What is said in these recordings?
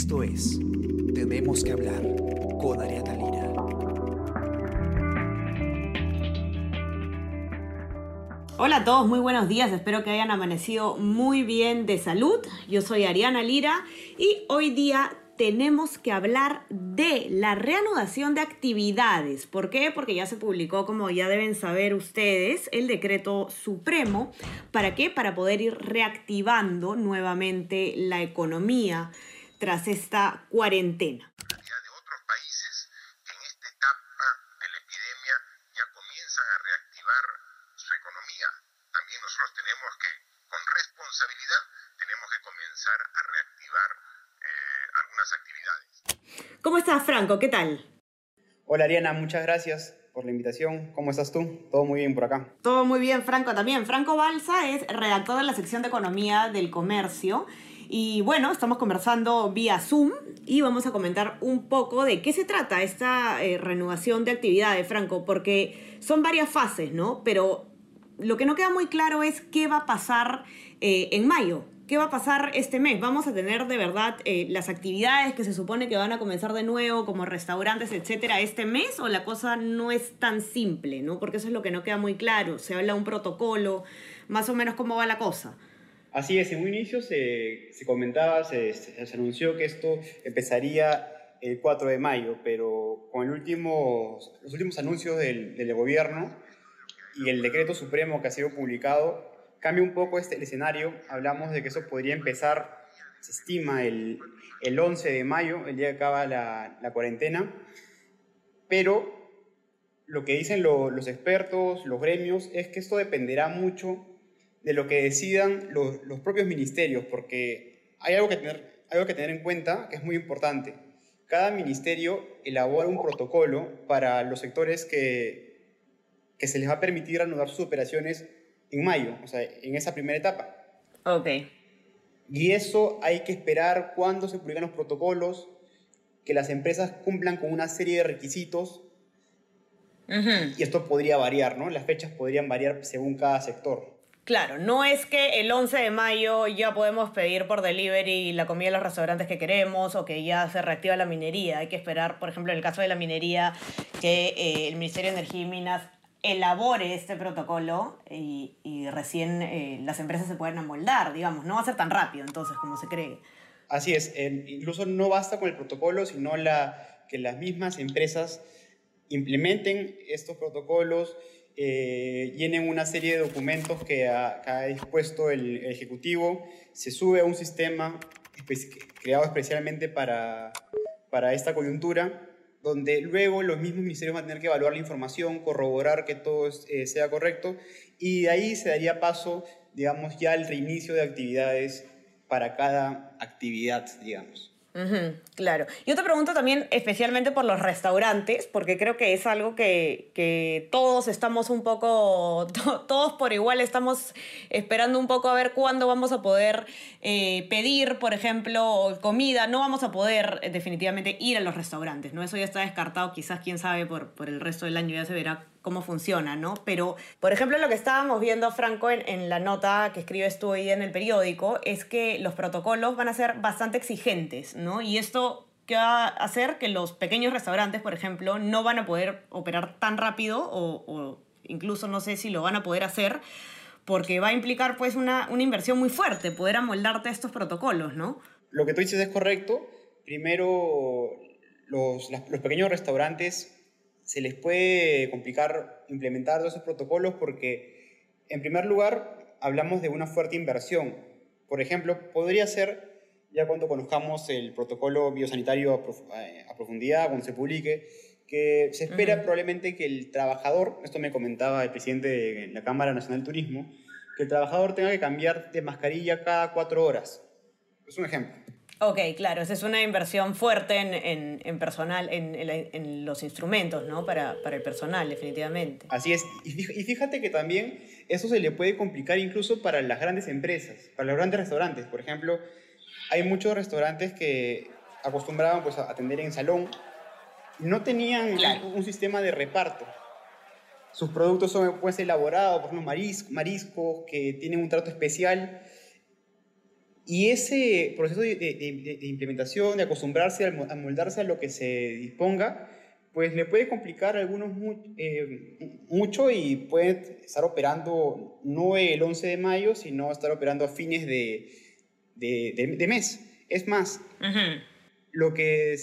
Esto es Tenemos que hablar con Ariana Lira. Hola a todos, muy buenos días, espero que hayan amanecido muy bien de salud. Yo soy Ariana Lira y hoy día tenemos que hablar de la reanudación de actividades. ¿Por qué? Porque ya se publicó, como ya deben saber ustedes, el decreto supremo. ¿Para qué? Para poder ir reactivando nuevamente la economía tras esta cuarentena. de otros países que en esta etapa de la epidemia ya comienzan a reactivar su economía. También nosotros tenemos que, con responsabilidad, tenemos que comenzar a reactivar eh, algunas actividades. ¿Cómo estás, Franco? ¿Qué tal? Hola Ariana, muchas gracias por la invitación. ¿Cómo estás tú? Todo muy bien por acá. Todo muy bien, Franco también. Franco Balsa es redactor de la sección de Economía del Comercio. Y bueno, estamos conversando vía Zoom y vamos a comentar un poco de qué se trata esta eh, renovación de actividades, Franco, porque son varias fases, ¿no? Pero lo que no queda muy claro es qué va a pasar eh, en mayo. ¿Qué va a pasar este mes? ¿Vamos a tener de verdad eh, las actividades que se supone que van a comenzar de nuevo, como restaurantes, etcétera, este mes? ¿O la cosa no es tan simple, ¿no? Porque eso es lo que no queda muy claro. Se habla de un protocolo, más o menos cómo va la cosa. Así es, en un inicio se, se comentaba, se, se, anunció que esto empezaría el 4 de mayo, pero con el último, los últimos anuncios del, del gobierno y el decreto supremo que ha sido publicado, cambia un poco este, el escenario. Hablamos de que eso podría empezar, se estima, el, el 11 de mayo, el día que acaba la, la cuarentena, pero lo que dicen lo, los expertos, los gremios, es que esto dependerá mucho de lo que decidan los, los, propios ministerios, porque hay algo que, tener, algo que tener en cuenta que es muy importante. Cada ministerio elabora un protocolo para los sectores que, que se les va a permitir reanudar sus operaciones en mayo, o sea, en esa primera etapa. Ok. Y eso hay que esperar cuando se publican los protocolos, que las empresas cumplan con una serie de requisitos. Uh -huh. Y esto podría variar, ¿no? Las fechas podrían variar según cada sector. Claro, no es que el 11 de mayo ya podemos pedir por delivery la comida en los restaurantes que queremos o que ya se reactiva la minería. Hay que esperar, por ejemplo, en el caso de la minería, que eh, el Ministerio de Energía y Minas elabore este protocolo y, recién eh, las empresas se puedan amoldar, digamos. No va a ser tan rápido entonces como se cree. Así es, incluso no basta con el protocolo, sino que las mismas empresas implementen estos protocolos, eh, llenen una serie de documentos que ha, que ha dispuesto el, Ejecutivo, se sube a un sistema creado especialmente para, para esta coyuntura, donde luego los mismos ministerios van a tener que evaluar la información, corroborar que todo eh, sea correcto, y de ahí se daría paso, digamos, ya al reinicio de actividades para cada actividad, digamos. Uh claro. Yo te pregunto también especialmente por los restaurantes, porque creo que es algo que, que todos estamos un poco, to, todos por igual estamos esperando un poco a ver cuándo vamos a poder eh, pedir, por ejemplo, comida. No vamos a poder eh, definitivamente ir a los restaurantes, ¿no? Eso ya está descartado, quizás quién sabe por, por el resto del año ya se verá cómo funciona, ¿no? Pero, por ejemplo, lo que estábamos viendo, Franco, en, en, la nota que escribes tú hoy en el periódico, es que los protocolos van a ser bastante exigentes, ¿no? Y esto que va a hacer que los pequeños restaurantes, por ejemplo, no van a poder operar tan rápido o, o incluso no sé si lo van a poder hacer porque va a implicar pues una, una inversión muy fuerte, poder amoldarte a estos protocolos, ¿no? Lo que tú dices es correcto. Primero, los, los pequeños restaurantes se les puede complicar implementar todos esos protocolos porque, en primer lugar, hablamos de una fuerte inversión. Por ejemplo, podría ser, ya cuando conozcamos el protocolo biosanitario a, prof a profundidad, cuando se publique, que se espera uh -huh. probablemente que el trabajador, esto me comentaba el presidente de la Cámara Nacional de Turismo, que el trabajador tenga que cambiar de mascarilla cada cuatro horas. Es un ejemplo. Ok, claro, esa es una inversión fuerte en, en, en personal, en, en, los instrumentos, ¿no? Para, para, el personal, definitivamente. Así es, y fíjate que también eso se le puede complicar incluso para las grandes empresas, para los grandes restaurantes. Por ejemplo, hay muchos restaurantes que acostumbraban pues, a atender en salón, no tenían claro. un, un, sistema de reparto. Sus productos son pues, elaborados, por ejemplo, mariscos, mariscos que tienen un trato especial Y ese proceso de, implementación, de acostumbrarse a moldarse a lo que se disponga, pues le puede complicar a algunos eh, mucho y puede estar operando no el 11 de mayo, sino estar operando a fines de, de mes. Es más, lo que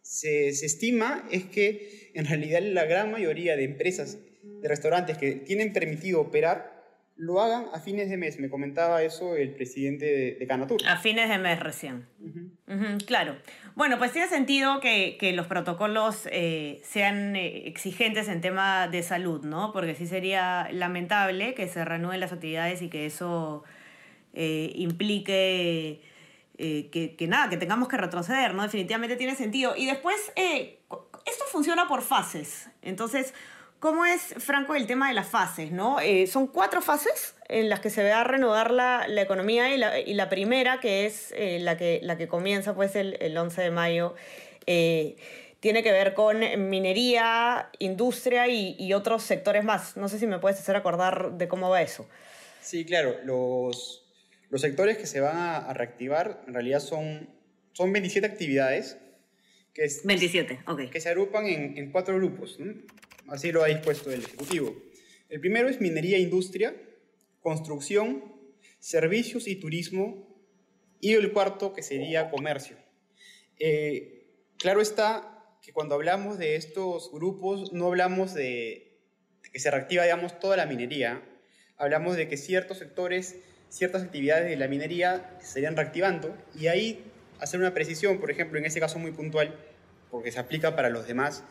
se, se estima es que en realidad la gran mayoría de empresas, de restaurantes que tienen permitido operar, lo hagan a fines de mes. Me comentaba eso el presidente de, Canatur. A fines de mes recién. claro. Bueno, pues tiene sentido que, los protocolos eh, sean eh, exigentes en tema de salud, ¿no? Porque sí sería lamentable que se reanuden las actividades y que eso eh, implique que, que, nada, que tengamos que retroceder, ¿no? Definitivamente tiene sentido. Y después, esto funciona por fases. Entonces, ¿Cómo es, Franco, el tema de las fases? ¿no? Eh, son cuatro fases en las que se va a reanudar la, la economía y la, y la, primera, que es eh, la, que, la que comienza pues, el, el 11 de mayo, eh, tiene que ver con minería, industria y, y, otros sectores más. No sé si me puedes hacer acordar de cómo va eso. Sí, claro. Los, los sectores que se van a, a reactivar en realidad son, son 27 actividades. Que 27, ok. Que se agrupan en, en cuatro grupos. ¿no? Así lo ha dispuesto el Ejecutivo. El primero es minería e industria, construcción, servicios y turismo, y el cuarto que sería comercio. Eh, claro está que cuando hablamos de estos grupos no hablamos de, que se reactiva, toda la minería, hablamos de que ciertos sectores, ciertas actividades de la minería se estarían reactivando y ahí hacer una precisión, por ejemplo, en ese caso muy puntual, porque se aplica para los demás,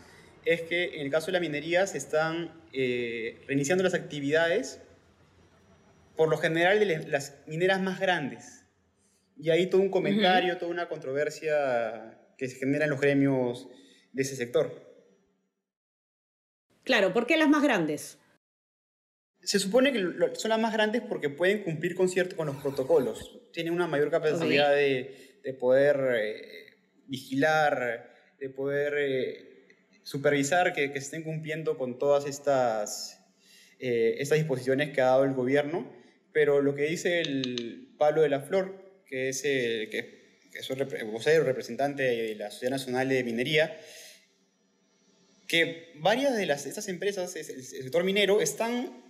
es que en el caso de la minería se están eh, reiniciando las actividades, por lo general de las mineras más grandes. Y ahí todo un comentario, toda una controversia que se genera en los gremios de ese sector. Claro, ¿por qué las más grandes? Se supone que son las más grandes porque pueden cumplir con, cierto, con los protocolos. Tienen una mayor capacidad de, de, poder eh, vigilar, de poder eh, supervisar que, que, se estén cumpliendo con todas estas, eh, estas disposiciones que ha dado el gobierno, pero lo que dice el Pablo de la Flor, que es, el, que, que es vocero, representante de la Sociedad Nacional de Minería, que varias de las, estas empresas, el, sector minero, están,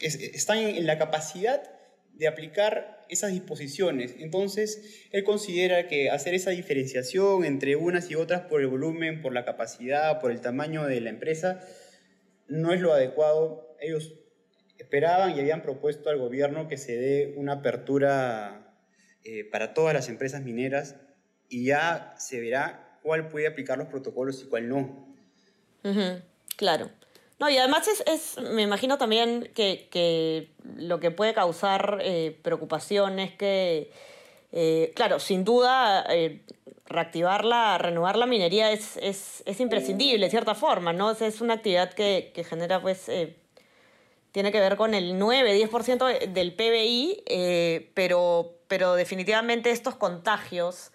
están en la capacidad de aplicar esas disposiciones. Entonces, él considera que hacer esa diferenciación entre unas y otras por el volumen, por la capacidad, por el tamaño de la empresa, no es lo adecuado. Ellos esperaban y habían propuesto al gobierno que se dé una apertura eh, para todas las empresas mineras y ya se verá cuál puede aplicar los protocolos y cuál no. Claro. No, y además es, es me imagino también que, que, lo que puede causar eh, preocupación es que, eh, claro, sin duda, eh, reactivarla, renovar la minería es, es, es, imprescindible, de cierta forma, ¿no? Es, una actividad que, que genera, pues, eh, tiene que ver con el 9-10% del PBI, pero, pero definitivamente estos contagios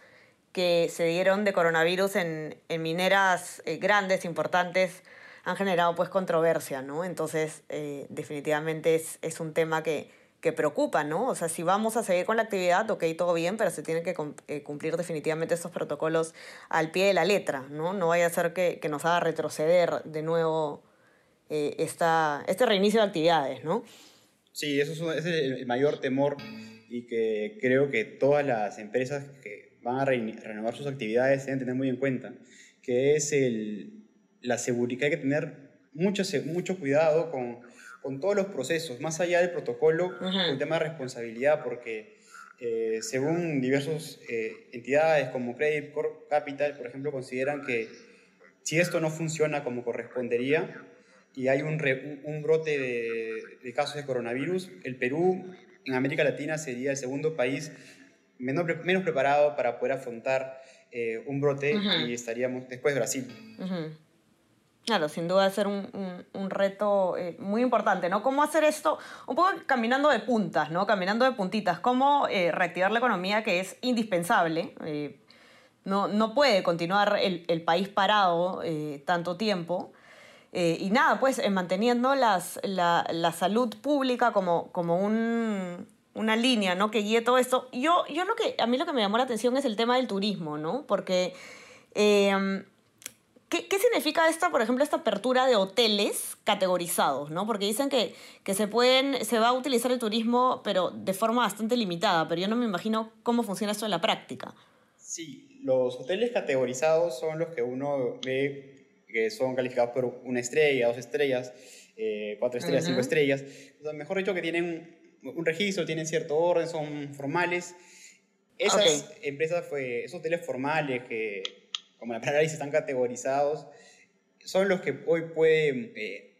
que se dieron de coronavirus en, en mineras grandes, importantes, han generado pues controversia, ¿no? Entonces, eh, definitivamente es, es, un tema que, que, preocupa, ¿no? O sea, si vamos a seguir con la actividad, ok, todo bien, pero se tienen que eh, cumplir definitivamente estos protocolos al pie de la letra, ¿no? No vaya a ser que, que nos haga retroceder de nuevo eh, esta, este reinicio de actividades, ¿no? Sí, eso es, ese es el mayor temor y que creo que todas las empresas que van a renovar sus actividades deben tener muy en cuenta, que es el, la seguridad, hay que tener mucho, mucho cuidado con, con todos los procesos, más allá del protocolo, el tema de responsabilidad, porque eh, según diversas eh, entidades como Credit Corp Capital, por ejemplo, consideran que si esto no funciona como correspondería y hay un, un, brote de, casos de coronavirus, el Perú en América Latina sería el segundo país menos, menos preparado para poder afrontar eh, un brote y estaríamos después de Brasil. Claro, sin duda ser un, un, reto eh, muy importante, ¿no? ¿Cómo hacer esto? Un poco caminando de puntas, ¿no? Caminando de puntitas. ¿Cómo eh, reactivar la economía que es indispensable? Eh, no, no puede continuar el, el país parado tanto tiempo. y nada, pues manteniendo las, la, la, salud pública como, como un, una línea, ¿no? Que guíe todo esto. Yo, yo lo que, a mí lo que me llamó la atención es el tema del turismo, ¿no? Porque, ¿qué, ¿qué, significa esta, por ejemplo, esta apertura de hoteles categorizados, ¿no? Porque dicen que, que se pueden, se va a utilizar el turismo, pero de forma bastante limitada, pero yo no me imagino cómo funciona esto en la práctica. Sí, los hoteles categorizados son los que uno ve que son calificados por una estrella, dos estrellas, eh, cuatro estrellas, uh -huh. cinco estrellas. O sea, mejor dicho, que tienen un registro, tienen cierto orden, son formales. Esas okay. empresas, fue, esos hoteles formales que, como la palabra dice, están categorizados, son los que hoy pueden eh,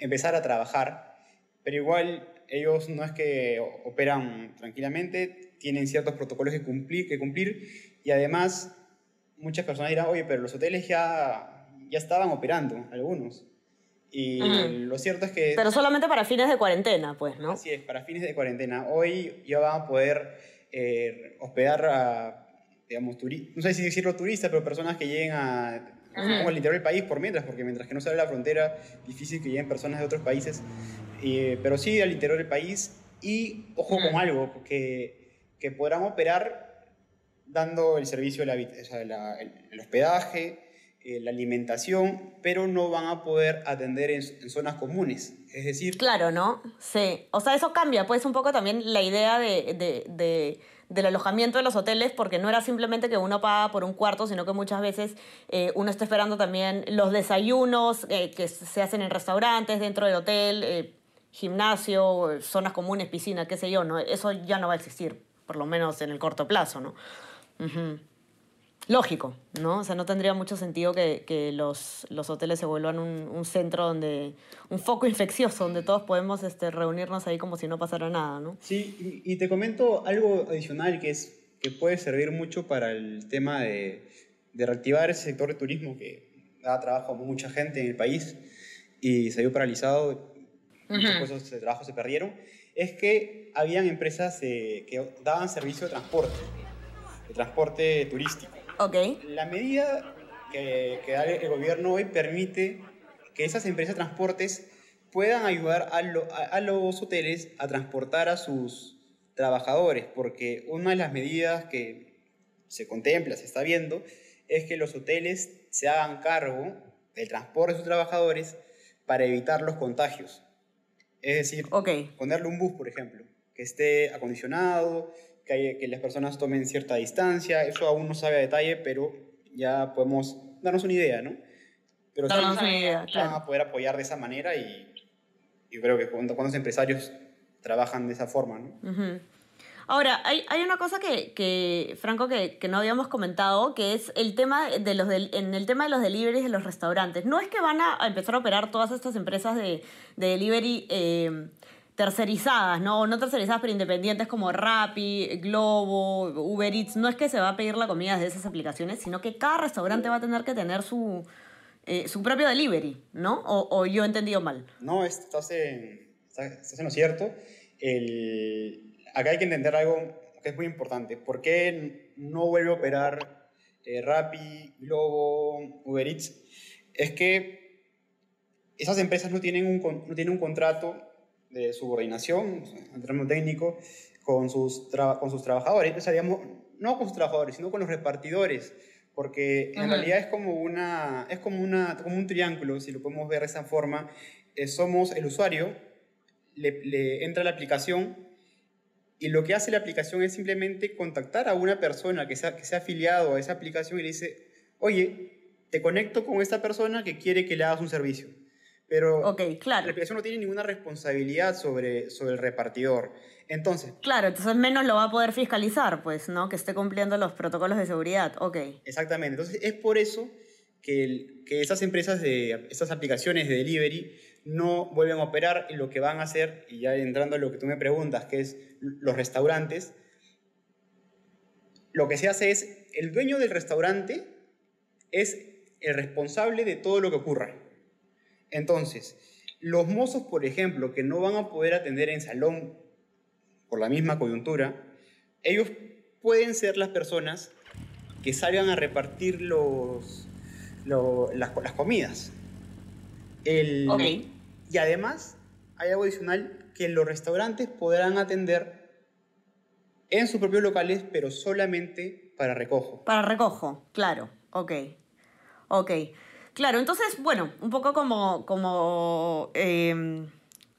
empezar a trabajar, pero igual ellos no es que operan tranquilamente, tienen ciertos protocolos que cumplir, que cumplir y además muchas personas dirán, oye, pero los hoteles ya, ya estaban operando, algunos. Y uh -huh. lo cierto es que... Pero solamente para fines de cuarentena, pues, ¿no? Así es, para fines de cuarentena. Hoy ya van a poder eh, hospedar a, digamos, no sé si decirlo turistas, pero personas que lleguen a, -huh. al interior del país por mientras, porque mientras que no se abre la frontera, difícil que lleguen personas de otros países. Eh, pero sí al interior del país y, ojo con algo, que, que podrán operar dando el servicio, de la, o sea, la, el, el hospedaje, eh, la alimentación, pero no van a poder atender en, en, zonas comunes. Es decir... Claro, ¿no? Sí. O sea, eso cambia, pues, un poco también la idea de, de, de, del alojamiento de los hoteles, porque no era simplemente que uno paga por un cuarto, sino que muchas veces eh, uno está esperando también los desayunos eh, que se hacen en restaurantes, dentro del hotel, eh, gimnasio, zonas comunes, piscina, qué sé yo, ¿no? Eso ya no va a existir, por lo menos en el corto plazo, ¿no? Lógico, ¿no? O sea, no tendría mucho sentido que, que los, los, hoteles se vuelvan un, un, centro donde, un foco infeccioso, donde todos podemos este, reunirnos ahí como si no pasara nada, ¿no? Sí, y, y te comento algo adicional que, es, que puede servir mucho para el tema de, de reactivar ese sector de turismo que da trabajo a mucha gente en el país y se vio paralizado, uh -huh. muchos puestos de trabajo se perdieron, es que habían empresas eh, que daban servicio de transporte, de transporte turístico. Okay. La medida que, que, da el gobierno hoy permite que esas empresas de transportes puedan ayudar a, lo, a, a, los hoteles a transportar a sus trabajadores, porque una de las medidas que se contempla, se está viendo, es que los hoteles se hagan cargo del transporte de sus trabajadores para evitar los contagios. Es decir, okay. ponerle un bus, por ejemplo, que esté acondicionado, que, hay, que, las personas tomen cierta distancia, eso aún no sabe a detalle, pero ya podemos darnos una idea, ¿no? Pero darnos una idea, claro. van a poder apoyar de esa manera y yo creo que cuando, cuando los empresarios trabajan de esa forma, ¿no? Uh -huh. Ahora, hay, hay, una cosa que, que Franco, que, que, no habíamos comentado, que es el tema de los del, en el tema de los deliveries de los restaurantes. No es que van a, empezar a operar todas estas empresas de, de delivery eh, tercerizadas, ¿no? No tercerizadas, pero independientes como Rappi, Globo, Uber Eats. No es que se va a pedir la comida de esas aplicaciones, sino que cada restaurante va a tener que tener su, eh, su propio delivery, ¿no? O, o, yo he entendido mal. No, estás en, estás en lo cierto. El, acá hay que entender algo que es muy importante. ¿Por qué no vuelve a operar eh, Rappi, Globo, Uber Eats? Es que esas empresas no tienen un, no tienen un contrato de subordinación, en términos técnicos, con sus, con sus trabajadores. Entonces, digamos, no con sus trabajadores, sino con los repartidores, porque en realidad es como, una, es como, una, como un triángulo, si lo podemos ver de esa forma. Eh, somos el usuario, le, le entra la aplicación y lo que hace la aplicación es simplemente contactar a una persona que sea, que sea afiliado a esa aplicación y le dice, oye, te conecto con esta persona que quiere que le hagas un servicio. Pero okay, claro. la aplicación no tiene ninguna responsabilidad sobre, sobre el repartidor. Entonces... Claro, entonces menos lo va a poder fiscalizar, pues, ¿no? Que esté cumpliendo los protocolos de seguridad. Ok. Exactamente. Entonces es por eso que, el, que esas empresas, de, estas aplicaciones de delivery no vuelven a operar y lo que van a hacer, y ya entrando a lo que tú me preguntas, que es los restaurantes, lo que se hace es, el dueño del restaurante es el responsable de todo lo que ocurra. Entonces, los mozos, por ejemplo, que no van a poder atender en salón por la misma coyuntura, ellos pueden ser las personas que salgan a repartir los, las, las, comidas. El, okay. Y además, hay algo adicional que los restaurantes podrán atender en sus propios locales, pero solamente para recojo. Para recojo, claro, ok. Ok. Claro, entonces, bueno, un poco como, como em,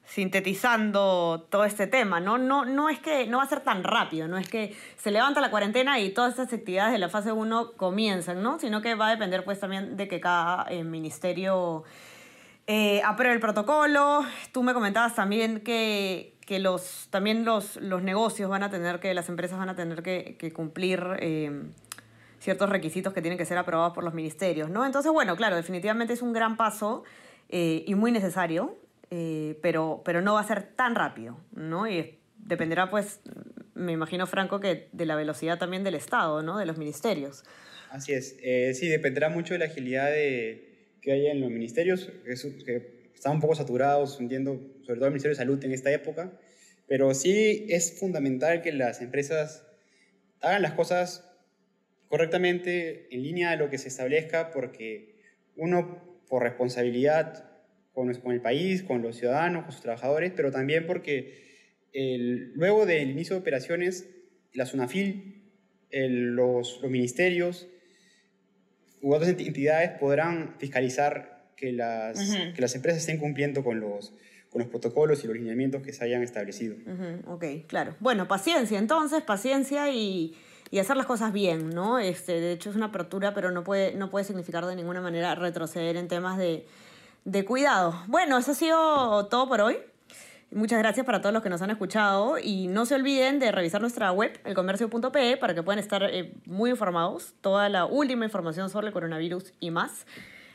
sintetizando todo este tema, ¿no? No, no es que no va a ser tan rápido, no es que se levanta la cuarentena y todas estas actividades de la fase 1 comienzan, ¿no? Sino que va a depender pues también de que cada eh, ministerio eh, apruebe el protocolo. Tú me comentabas también que, que los, también los, los negocios van a tener que, las empresas van a tener que, que cumplir... Ciertos requisitos que tienen que ser aprobados por los ministerios, ¿no? Entonces, bueno, claro, definitivamente es un gran paso eh, y muy necesario, eh, pero, pero no va a ser tan rápido, ¿no? Y dependerá, pues, me imagino, Franco, que de la velocidad también del Estado, ¿no? De los ministerios. Así es, eh, sí, dependerá mucho de la agilidad que haya en los ministerios, que, que están un poco saturados, entiendo, sobre todo el Ministerio de Salud en esta época, pero sí es fundamental que las empresas hagan las cosas correctamente en línea a lo que se establezca, porque uno, por responsabilidad con, con el país, con los ciudadanos, con sus trabajadores, pero también porque el, luego del inicio de operaciones, la SUNAFIL, el, los, los, ministerios u otras entidades podrán fiscalizar que las, uh -huh. que las empresas estén cumpliendo con los, con los protocolos y los lineamientos que se hayan establecido. Uh -huh. Ok, claro. Bueno, paciencia entonces, paciencia y y hacer las cosas bien, ¿no? Este, de hecho es una apertura, pero no puede, no puede significar de ninguna manera retroceder en temas de, de cuidado. Bueno, eso ha sido todo por hoy. Muchas gracias para todos los que nos han escuchado y no se olviden de revisar nuestra web, elcomercio.pe, para que puedan estar eh, muy informados, toda la última información sobre el coronavirus y más.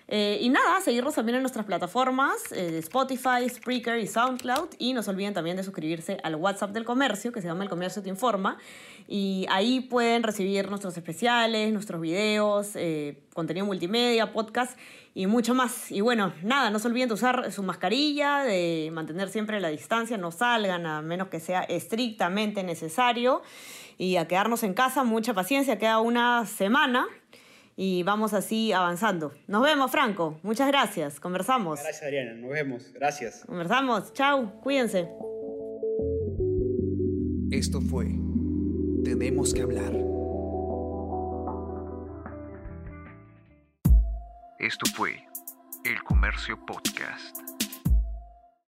Eh, y nada, seguirnos también en nuestras plataformas eh, Spotify, Spreaker y SoundCloud. Y no se olviden también de suscribirse al WhatsApp del comercio, que se llama El Comercio Te Informa. Y ahí pueden recibir nuestros especiales, nuestros videos, eh, contenido multimedia, podcast y mucho más. Y bueno, nada, no se olviden de usar su mascarilla, de mantener siempre la distancia, no salgan a menos que sea estrictamente necesario. Y a quedarnos en casa, mucha paciencia, queda una semana y vamos así avanzando. Nos vemos, Franco. Muchas gracias. Conversamos. Gracias, Adriana. Nos vemos. Gracias. Conversamos. Chao. Cuídense. Esto fue Tenemos que hablar. Esto fue El Comercio Podcast.